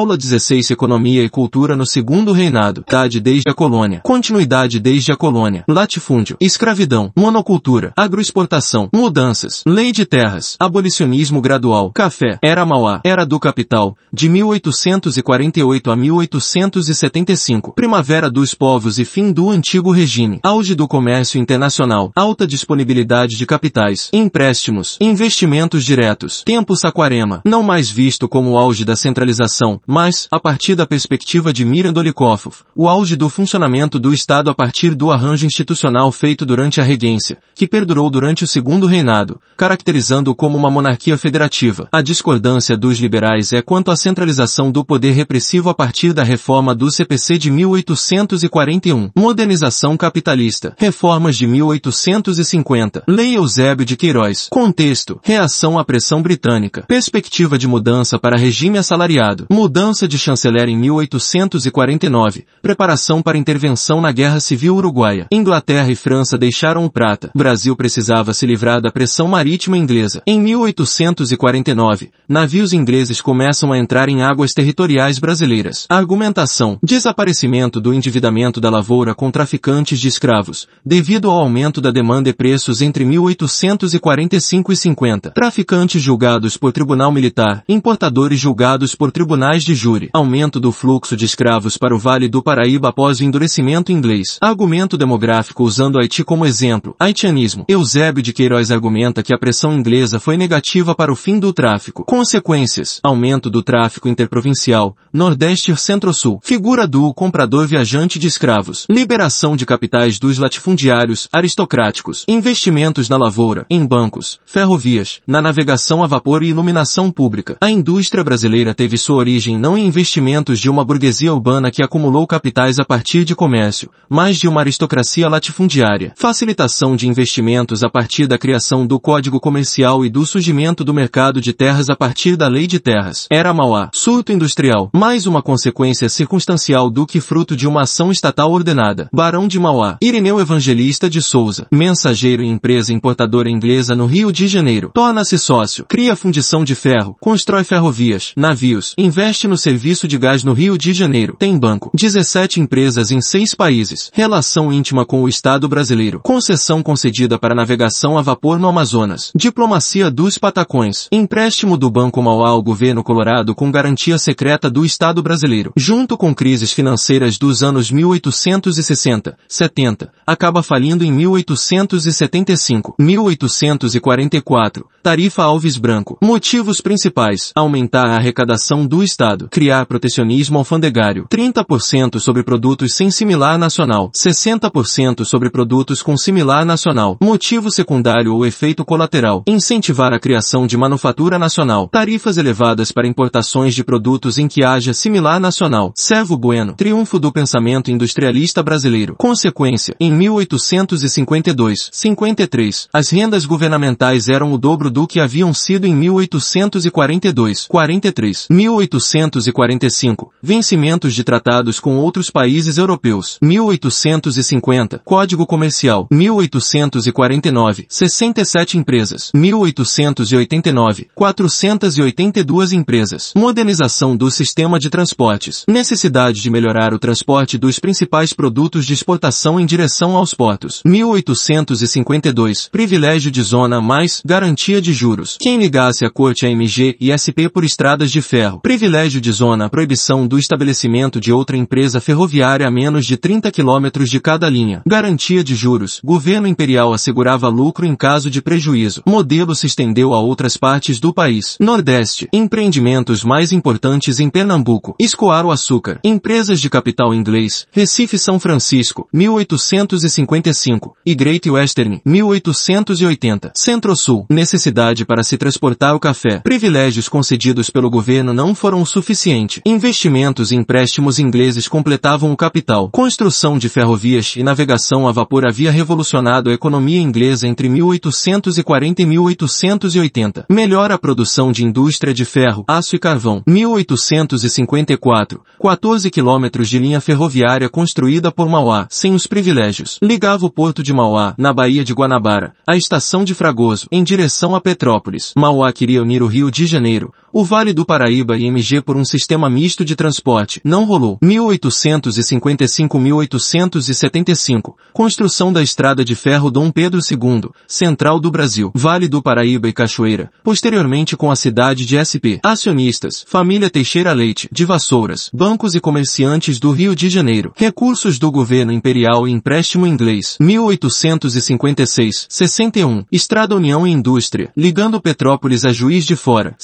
Aula 16 Economia e Cultura no Segundo Reinado. Idade desde a colônia. Continuidade desde a colônia. Latifúndio. Escravidão. Monocultura. Agroexportação. Mudanças. Lei de terras. Abolicionismo gradual. Café. Era Mauá. Era do capital. De 1848 a 1875. Primavera dos povos e fim do antigo regime. Auge do comércio internacional. Alta disponibilidade de capitais. Empréstimos. Investimentos diretos. Tempo Saquarema. Não mais visto como auge da centralização, mas, a partir da perspectiva de Mirandolikov, o auge do funcionamento do Estado a partir do arranjo institucional feito durante a regência, que perdurou durante o segundo reinado, caracterizando-o como uma monarquia federativa. A discordância dos liberais é quanto à centralização do poder repressivo a partir da reforma do CPC de 1841, modernização capitalista, reformas de 1850, Lei Eusébio de Queiroz, contexto, reação à pressão britânica, perspectiva de mudança para regime assalariado, mudança mudança de chanceler em 1849, preparação para intervenção na Guerra Civil Uruguaia. Inglaterra e França deixaram o prata. Brasil precisava se livrar da pressão marítima inglesa. Em 1849, navios ingleses começam a entrar em águas territoriais brasileiras. argumentação. Desaparecimento do endividamento da lavoura com traficantes de escravos, devido ao aumento da demanda e preços entre 1845 e 50. Traficantes julgados por tribunal militar, importadores julgados por tribunais de de júri. Aumento do fluxo de escravos para o Vale do Paraíba após o endurecimento inglês. Argumento demográfico usando Haiti como exemplo. Haitianismo. Eusébio de Queiroz argumenta que a pressão inglesa foi negativa para o fim do tráfico. Consequências. Aumento do tráfico interprovincial. Nordeste e Centro-Sul. Figura do comprador viajante de escravos. Liberação de capitais dos latifundiários aristocráticos. Investimentos na lavoura, em bancos, ferrovias, na navegação a vapor e iluminação pública. A indústria brasileira teve sua origem não em investimentos de uma burguesia urbana que acumulou capitais a partir de comércio, mas de uma aristocracia latifundiária. Facilitação de investimentos a partir da criação do Código Comercial e do surgimento do mercado de terras a partir da Lei de Terras. Era Mauá. Surto industrial. Mais uma consequência circunstancial do que fruto de uma ação estatal ordenada. Barão de Mauá. Irineu Evangelista de Souza. Mensageiro e empresa importadora inglesa no Rio de Janeiro. Torna-se sócio. Cria fundição de ferro. Constrói ferrovias. Navios. Investe no serviço de gás no Rio de Janeiro. Tem banco. 17 empresas em seis países. Relação íntima com o Estado brasileiro. Concessão concedida para navegação a vapor no Amazonas. Diplomacia dos Patacões. Empréstimo do Banco Mauá ao governo colorado com garantia secreta do Estado brasileiro. Junto com crises financeiras dos anos 1860, 70, acaba falindo em 1875, 1844. Tarifa Alves Branco. Motivos principais. Aumentar a arrecadação do Estado. Criar protecionismo alfandegário. 30% sobre produtos sem similar nacional. 60% sobre produtos com similar nacional. Motivo secundário ou efeito colateral. Incentivar a criação de manufatura nacional. Tarifas elevadas para importações de produtos em que haja similar nacional. Servo Bueno. Triunfo do pensamento industrialista brasileiro. Consequência. Em 1852, 53, as rendas governamentais eram o dobro do que haviam sido em 1842, 43, 1800 1845. Vencimentos de tratados com outros países europeus. 1850. Código Comercial. 1849. 67 empresas. 1889. 482 empresas. Modernização do sistema de transportes. Necessidade de melhorar o transporte dos principais produtos de exportação em direção aos portos. 1852. Privilégio de zona mais garantia de juros. Quem ligasse a corte AMG e SP por estradas de ferro. Privilégio de zona a proibição do estabelecimento de outra empresa ferroviária a menos de 30 quilômetros de cada linha. Garantia de juros. Governo imperial assegurava lucro em caso de prejuízo. Modelo se estendeu a outras partes do país. Nordeste. Empreendimentos mais importantes em Pernambuco. Escoar o açúcar. Empresas de capital inglês. Recife São Francisco. 1855. E Great Western. 1880. Centro-Sul. Necessidade para se transportar o café. Privilégios concedidos pelo governo não foram suficientes suficiente. Investimentos e empréstimos ingleses completavam o capital. Construção de ferrovias e navegação a vapor havia revolucionado a economia inglesa entre 1840 e 1880. Melhora a produção de indústria de ferro, aço e carvão. 1854. 14 quilômetros de linha ferroviária construída por Mauá, sem os privilégios. Ligava o porto de Mauá, na Baía de Guanabara, à estação de Fragoso, em direção a Petrópolis. Mauá queria unir o Rio de Janeiro, O Vale do Paraíba e MG por um sistema misto de transporte. Não rolou. 1855-1875. Construção da Estrada de Ferro Dom Pedro II, Central do Brasil. Vale do Paraíba e Cachoeira. Posteriormente com a cidade de SP. Acionistas. Família Teixeira Leite. De Vassouras. Bancos e comerciantes do Rio de Janeiro. Recursos do governo imperial e empréstimo inglês. 1856. 61. Estrada União e Indústria. Ligando Petrópolis a Juiz de Fora.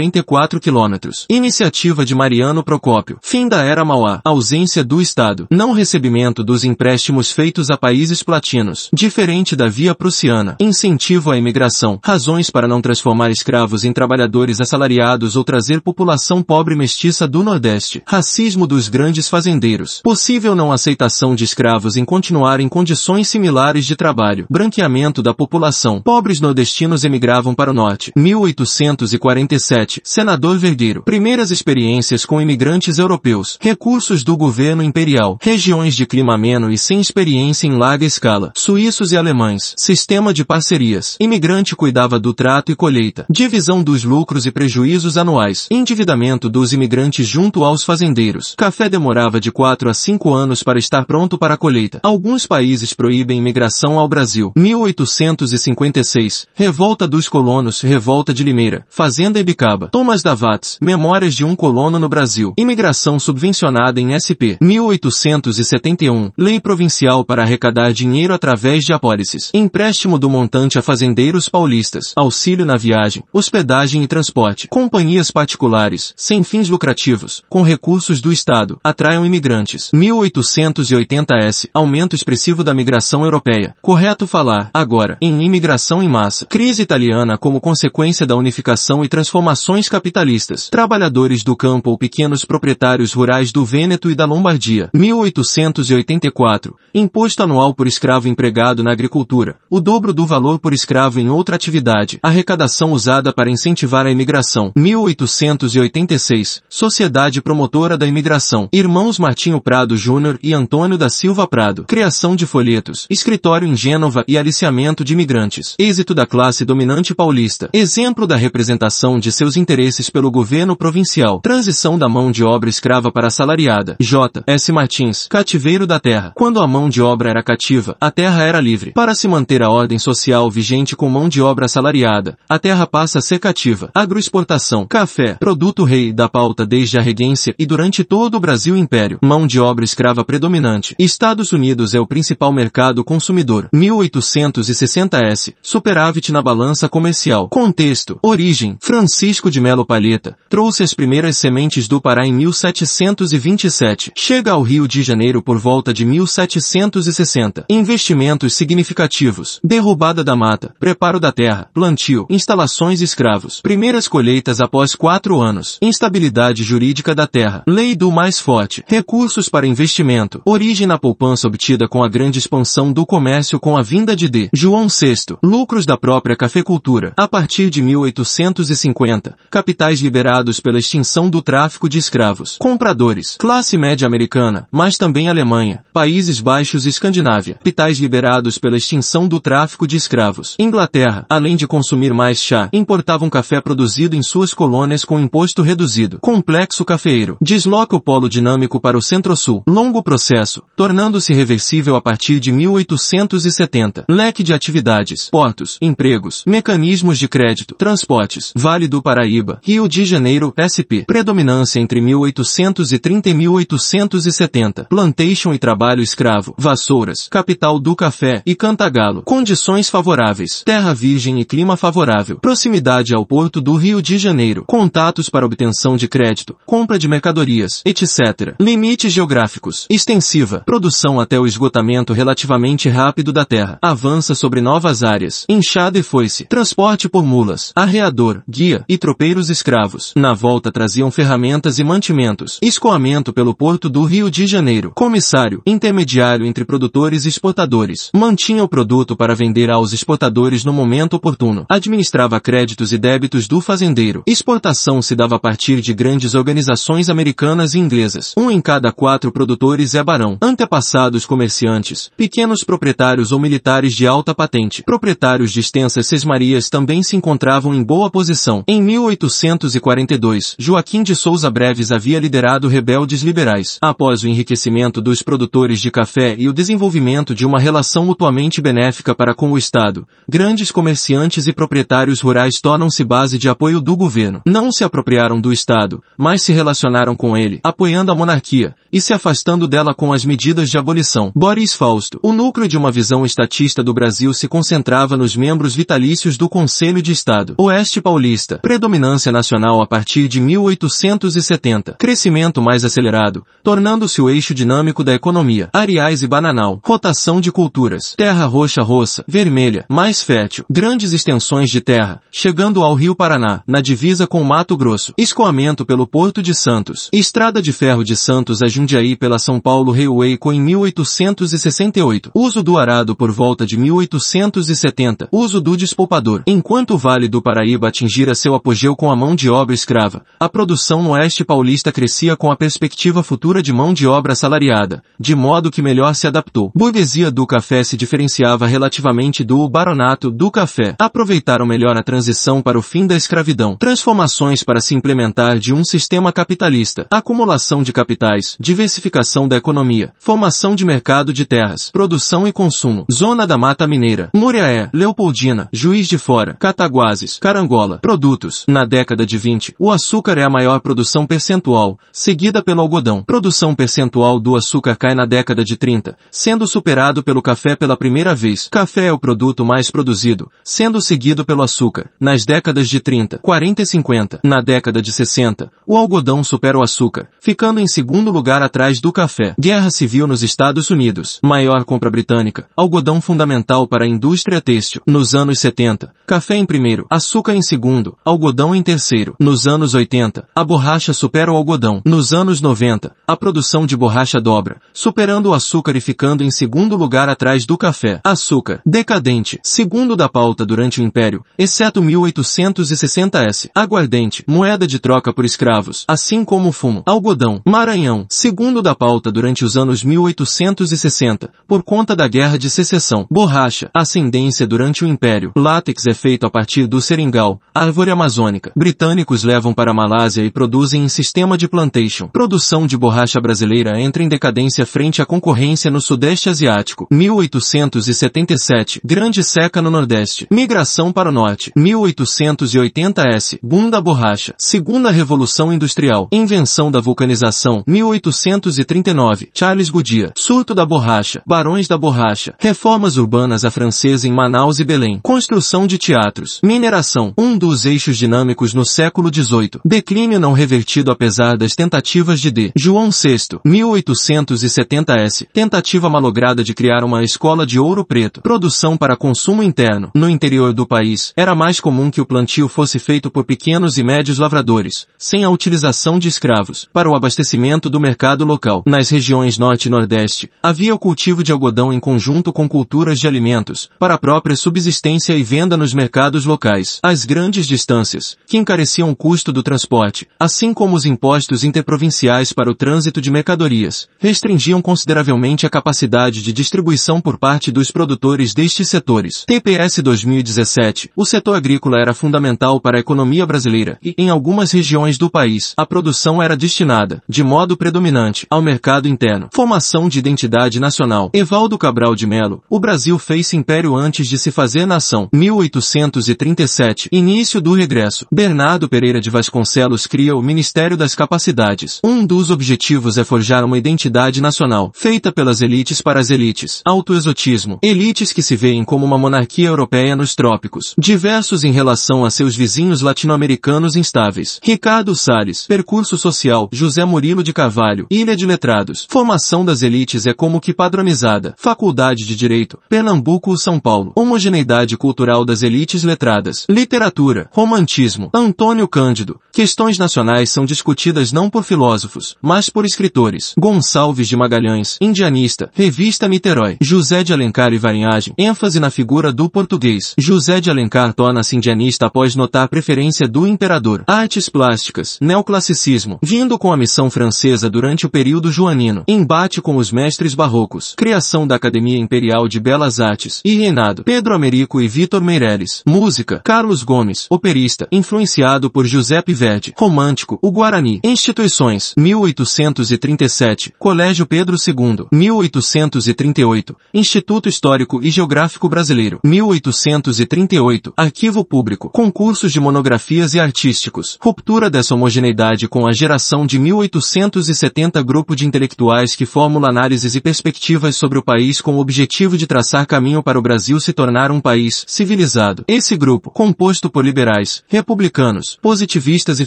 144 quilômetros. Iniciativa de Mariano Procópio. Fim da Era Mauá. Ausência do Estado. Não recebimento dos empréstimos feitos a países platinos. Diferente da via prussiana. Incentivo à imigração. Razões para não transformar escravos em trabalhadores assalariados ou trazer população pobre mestiça do Nordeste. Racismo dos grandes fazendeiros. Possível não aceitação de escravos em continuar em condições similares de trabalho. Branqueamento da população. Pobres nordestinos emigravam para o norte. 1847. Senador Vergueiro. Primeiras experiências com imigrantes europeus. Recursos do governo imperial. Regiões de clima ameno e sem experiência em larga escala. Suíços e alemães. Sistema de parcerias. Imigrante cuidava do trato e colheita. Divisão dos lucros e prejuízos anuais. Endividamento dos imigrantes junto aos fazendeiros. Café demorava de 4 a 5 anos para estar pronto para a colheita. Alguns países proíbem imigração ao Brasil. 1856. Revolta dos colonos. Revolta de Limeira. Fazenda Ibicaba. Thomas Davatz. Memórias de um colono no Brasil. Imigração subvencionada em SP. 1871. Lei provincial para arrecadar dinheiro através de apólices. Empréstimo do montante a fazendeiros paulistas. Auxílio na viagem, hospedagem e transporte. Companhias particulares, sem fins lucrativos, com recursos do Estado, atraiam imigrantes. 1880s. Aumento expressivo da migração europeia. Correto falar, agora, em imigração em massa. Crise italiana como consequência da unificação e transformações capitalistas. Trabalhadores do campo ou pequenos proprietários rurais do Vêneto e da Lombardia. 1884. Imposto anual por escravo empregado na agricultura. O dobro do valor por escravo em outra atividade. Arrecadação usada para incentivar a imigração. 1886. Sociedade Promotora da Imigração. Irmãos Martinho Prado Júnior e Antônio da Silva Prado. Criação de folhetos. Escritório em Gênova e aliciamento de imigrantes. Êxito da classe dominante paulista. Exemplo da representação de seus interesses pelo governo provincial. Transição da mão de obra escrava para assalariada. J. S. Martins. Cativeiro da terra. Quando a mão de obra era cativa, a terra era livre. Para se manter a ordem social vigente com mão de obra assalariada, a terra passa a ser cativa. Agroexportação. Café. Produto rei da pauta desde a regência e durante todo o Brasil Império. Mão de obra escrava predominante. Estados Unidos é o principal mercado consumidor. 1860s. Superávit na balança comercial. Contexto. Origem. Francisco de Melo Palheta. Trouxe as primeiras sementes do Pará em 1727. Chega ao Rio de Janeiro por volta de 1760. Investimentos significativos. Derrubada da mata. Preparo da terra. Plantio. Instalações escravos. Primeiras colheitas após quatro anos. Instabilidade jurídica da terra. Lei do mais forte. Recursos para investimento. Origem na poupança obtida com a grande expansão do comércio com a vinda de D. João VI. Lucros da própria cafeicultura. A partir de 1850. Capitais liberados pela extinção do tráfico de escravos. Compradores. Classe média americana, mas também Alemanha, Países Baixos e Escandinávia. Capitais liberados pela extinção do tráfico de escravos. Inglaterra, além de consumir mais chá, importavam café produzido em suas colônias com imposto reduzido. Complexo cafeeiro. Desloca o polo dinâmico para o centro-sul. Longo processo, tornando-se reversível a partir de 1870. Leque de atividades. Portos, empregos, mecanismos de crédito, transportes. Vale do Paraíba, Rio de Janeiro, SP. Predominância entre 1830 e 1870. Plantation e trabalho escravo. Vassouras, capital do café e Cantagalo. Condições favoráveis. Terra virgem e clima favorável. Proximidade ao porto do Rio de Janeiro. Contatos para obtenção de crédito. Compra de mercadorias, etc. Limites geográficos. Extensiva. Produção até o esgotamento relativamente rápido da terra. Avança sobre novas áreas. Inchada e foice. Transporte por mulas. Arreador, guia e tropeiros escravos. Na volta traziam ferramentas e mantimentos. Escoamento pelo porto do Rio de Janeiro. Comissário, intermediário entre produtores e exportadores. Mantinha o produto para vender aos exportadores no momento oportuno. Administrava créditos e débitos do fazendeiro. Exportação se dava a partir de grandes organizações americanas e inglesas. Um em cada quatro produtores é barão. Antepassados comerciantes, pequenos proprietários ou militares de alta patente. Proprietários de extensas sesmarias também se encontravam em boa posição. Em 1842, Joaquim de Souza Breves havia liderado rebeldes liberais. Após o enriquecimento dos produtores de café e o desenvolvimento de uma relação mutuamente benéfica para com o Estado, grandes comerciantes e proprietários rurais tornam-se base de apoio do governo. Não se apropriaram do Estado, mas se relacionaram com ele, apoiando a monarquia, e se afastando dela com as medidas de abolição. Boris Fausto. O núcleo de uma visão estatista do Brasil se concentrava nos membros vitalícios do Conselho de Estado. Oeste Paulista. Predominância nacional a partir de 1870. Crescimento mais acelerado, tornando-se o eixo dinâmico da economia. Areais e bananal. Rotação de culturas. Terra roxa roça, vermelha, mais fértil. Grandes extensões de terra, chegando ao Rio Paraná, na divisa com Mato Grosso. Escoamento pelo Porto de Santos. Estrada de ferro de Santos a Jundiaí pela São Paulo Railway com em 1868. Uso do arado por volta de 1870. Uso do despolpador. Enquanto o Vale do Paraíba atingira seu apogeu com a mão de obra escrava, a produção no oeste paulista crescia com a perspectiva futura de mão de obra salariada, de modo que melhor se adaptou. Burguesia do café se diferenciava relativamente do baronato do café. Aproveitaram melhor a transição para o fim da escravidão. Transformações para se implementar de um sistema capitalista. Acumulação de capitais, diversificação da economia, formação de mercado de terras, produção e consumo. Zona da Mata Mineira. Muriaé, Leopoldina, Juiz de Fora, Cataguases, Carangola. Produtos. Na década de 20, o açúcar é a maior produção percentual, seguida pelo algodão. Produção percentual do açúcar cai na década de 30, sendo superado pelo café pela primeira vez. Café é o produto mais produzido, sendo seguido pelo açúcar. Nas décadas de 30, 40 e 50, na década de 60, o algodão supera o açúcar, ficando em segundo lugar atrás do café. Guerra Civil nos Estados Unidos. Maior compra britânica. Algodão fundamental para a indústria têxtil. Nos anos 70, café em primeiro, açúcar em segundo, algodão em terceiro. Nos anos 80, a borracha supera o algodão. Nos anos 90, a produção de borracha dobra, superando o açúcar e ficando em segundo lugar atrás do café. Açúcar, decadente, segundo da pauta durante o Império, exceto 1860s. Aguardente, moeda de troca por escravos, assim como fumo. Algodão, Maranhão, segundo da pauta durante os anos 1860, por conta da Guerra de Secessão. Borracha, ascendência durante o Império. Látex é feito a partir do seringal, árvore amazônica. Britânicos levam para a Malásia e produzem em sistema de plantation. Produção de borracha brasileira entra em decadência frente à concorrência no Sudeste Asiático. 1877. Grande seca no Nordeste. Migração para o Norte. 1880s. Bunda borracha. Segunda Revolução Industrial. Invenção da vulcanização. 1839. Charles Goodyear. Surto da borracha. Barões da borracha. Reformas urbanas à francesa em Manaus e Belém. Construção de teatros. Mineração. Um dos eixos dinâmicos no século XVIII. Declínio não revertido apesar das tentativas de D. João VI. 1870s. Tentativa malograda de criar uma escola de ouro preto. Produção para consumo interno. No interior do país, era mais comum que o plantio fosse feito por pequenos e médios lavradores, sem a utilização de escravos, para o abastecimento do mercado local. Nas regiões norte e nordeste, havia o cultivo de algodão em conjunto com culturas de alimentos, para a própria subsistência e venda nos mercados locais. As grandes distâncias, que encareciam o custo do transporte, assim como os impostos interprovinciais para o trânsito de mercadorias, restringiam consideravelmente a capacidade de distribuição por parte dos produtores destes setores. TPS 2017. O setor agrícola era fundamental para a economia brasileira e, em algumas regiões do país, a produção era destinada, de modo predominante, ao mercado interno. Formação de identidade nacional. Evaldo Cabral de Melo. O Brasil fez-se império antes de se fazer nação. 1837. Início do regresso. Bernardo Pereira de Vasconcelos cria o Ministério das Capacidades. Um dos objetivos é forjar uma identidade nacional, feita pelas elites para as elites. Autoexotismo. Elites que se veem como uma monarquia europeia nos trópicos. Diversos em relação a seus vizinhos latino-americanos instáveis. Ricardo Salles. Percurso social. José Murilo de Carvalho. Ilha de Letrados. Formação das elites é como que padronizada. Faculdade de Direito. Pernambuco São Paulo. Homogeneidade cultural das elites letradas. Literatura. Romantismo. Antônio Cândido. Questões nacionais são discutidas não por filósofos, mas por escritores. Gonçalves de Magalhães. Indianista. Revista Niterói. José de Alencar e Varinhagem. ênfase na figura do português. José de Alencar torna-se indianista após notar a preferência do imperador. Artes plásticas. Neoclassicismo. Vindo com a missão francesa durante o período joanino. Embate com os mestres barrocos. Criação da Academia Imperial de Belas Artes. E reinado. Pedro Américo e Vitor Meireles. Música. Carlos Gomes. Operista. Influenciado por Giuseppe Verdi. Romântico, o Guarani. Instituições, 1837. Colégio Pedro II, 1838. Instituto Histórico e Geográfico Brasileiro, 1838. Arquivo Público. Concursos de monografias e artísticos. Ruptura dessa homogeneidade com a geração de 1870 Grupo de intelectuais que formula análises e perspectivas sobre o país com o objetivo de traçar caminho para o Brasil se tornar um país civilizado. Esse grupo, composto por liberais, republicanos, positivistas e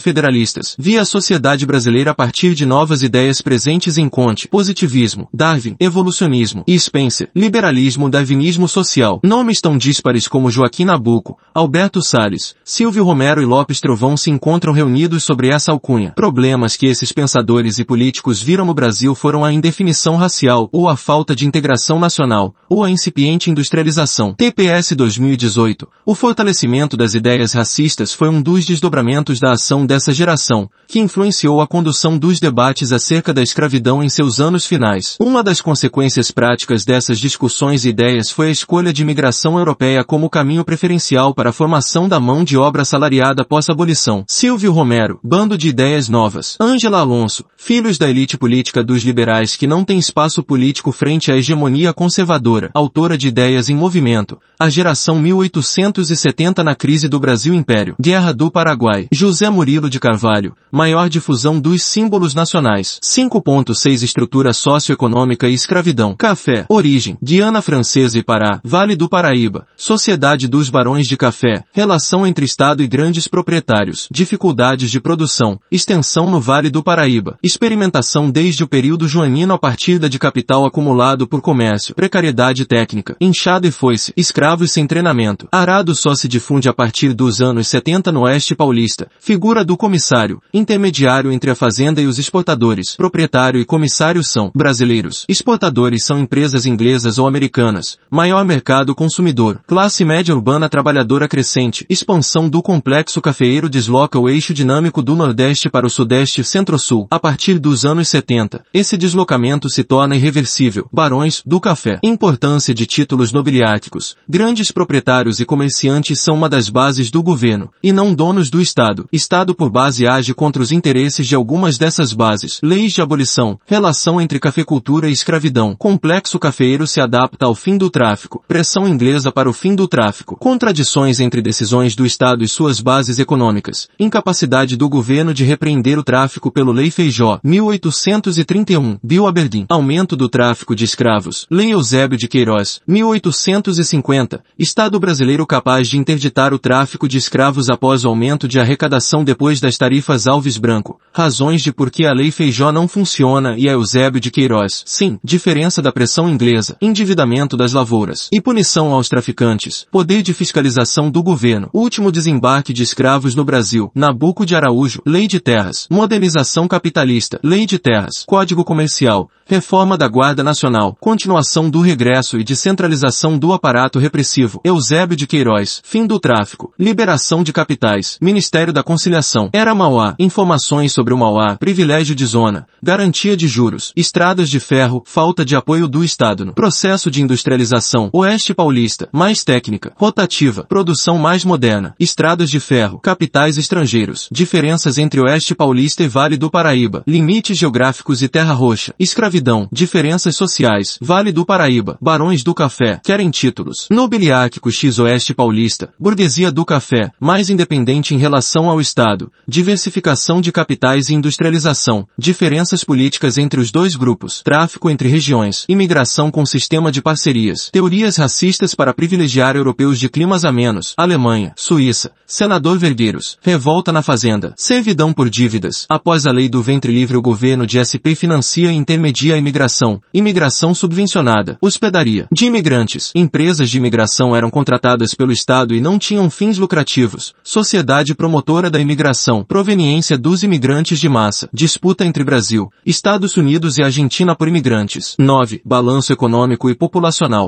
federalistas, via a sociedade brasileira a partir de novas ideias presentes em Conte, positivismo, Darwin, evolucionismo e Spencer, liberalismo darwinismo social. Nomes tão díspares como Joaquim Nabuco, Alberto Salles, Silvio Romero e Lopes Trovão se encontram reunidos sobre essa alcunha. Problemas que esses pensadores e políticos viram no Brasil foram a indefinição racial, ou a falta de integração nacional, ou a incipiente industrialização. TPS 2018. O fortalecimento das ideias racistas foi um dos desdobramentos da ação dessa geração, que influenciou a condução dos debates acerca da escravidão em seus anos finais. Uma das consequências práticas dessas discussões e ideias foi a escolha de imigração europeia como caminho preferencial para a formação da mão de obra assalariada pós-abolição. Silvio Romero, Bando de Ideias Novas. Ângela Alonso, filhos da elite política dos liberais que não tem espaço político frente à hegemonia conservadora, autora de Ideias em Movimento, a geração 1870 na crise do Brasil Império, Guerra do Paraguai, José Murilo de Carvalho, maior difusão dos símbolos nacionais, 5.6 Estrutura socioeconômica e escravidão, Café, Origem, Diana Francesa e Pará, Vale do Paraíba, Sociedade dos Barões de Café, Relação entre Estado e grandes proprietários, Dificuldades de produção, Extensão no Vale do Paraíba, Experimentação desde o período joanino a partir da de capital acumulado por comércio, Precariedade técnica, Inchado e foice, Escravos sem treinamento, Arado só se difunde a partir dos anos 70 no Oeste Paulista, Figura do Comissário, Intermediário entre a fazenda e os exportadores, Proprietário e Comissário são brasileiros, Exportadores são empresas inglesas ou americanas, Maior mercado consumidor, Classe média urbana trabalhadora crescente, Expansão do complexo cafeeiro desloca o eixo dinâmico do Nordeste para o Sudeste e Centro-Sul, a partir dos anos 70. Esse deslocamento se torna irreversível. Barões, do café. Importância de títulos nobiliáticos. Grandes proprietários e comerciantes são uma das bases do governo, e não donos do Estado. Estado por base age contra os interesses de algumas dessas bases. Leis de abolição. Relação entre cafeicultura e escravidão. Complexo cafeeiro se adapta ao fim do tráfico. Pressão inglesa para o fim do tráfico. Contradições entre decisões do Estado e suas bases econômicas. Incapacidade do governo de repreender o tráfico pelo Lei Feijó. 1831. Bill Aberdeen. Aumento do tráfico de escravos. Lei Eusébio de Queiroz. 1850. Estado brasileiro capaz de interditar o tráfico de escravos após o aumento de arrecadação depois das tarifas Alves Branco. Razões de por que a Lei Feijó não funciona e a Eusébio de Queiroz. Sim, diferença da pressão inglesa. Endividamento das lavouras. E punição aos traficantes. Poder de fiscalização do governo. Último desembarque de escravos no Brasil. Nabuco de Araújo. Lei de terras. Modernização capitalista. Lei de terras. Código comercial. Reforma da Guarda Nacional. Continuação do regresso e descentralização do aparato repressivo. Eusébio de Queiroz. Fim do tráfico. Liberação de capitais. Ministério da Conciliação. Era Mauá. Informações sobre o Mauá. Privilégio de zona. Garantia de juros. Estradas de ferro. Falta de apoio do Estado no processo de industrialização. Oeste Paulista. Mais técnica. Rotativa. Produção mais moderna. Estradas de ferro. Capitais estrangeiros. Diferenças entre Oeste Paulista e Vale do Paraíba. Limites geográficos e Terra Roxa. Escravidão. Diferenças sociais. Vale do Paraíba. Barões do Café. Querem títulos. Nobiliáquico X Oeste Paulista. Burguesia do Café. Mais independente em relação ao Estado. Diversificação de capitais e industrialização. Diferenças políticas entre os dois grupos. Tráfico entre regiões. Imigração com sistema de parcerias. Teorias racistas para privilegiar europeus de climas amenos. Alemanha. Suíça. Senador Vergueiros. Revolta na Fazenda. Servidão por dívidas. Após a lei do ventre livre o governo de SP financia e intermedia a imigração. Imigração subvencionada. Hospedaria. De imigrantes. Empresas de imigração eram contratadas pelo Estado e não tinham fins lucrativos. Sociedade promotora da imigração. Proveniência dos imigrantes de massa. Disputa entre Brasil, Estados Unidos e Argentina por imigrantes. 9. Balanço econômico e populacional.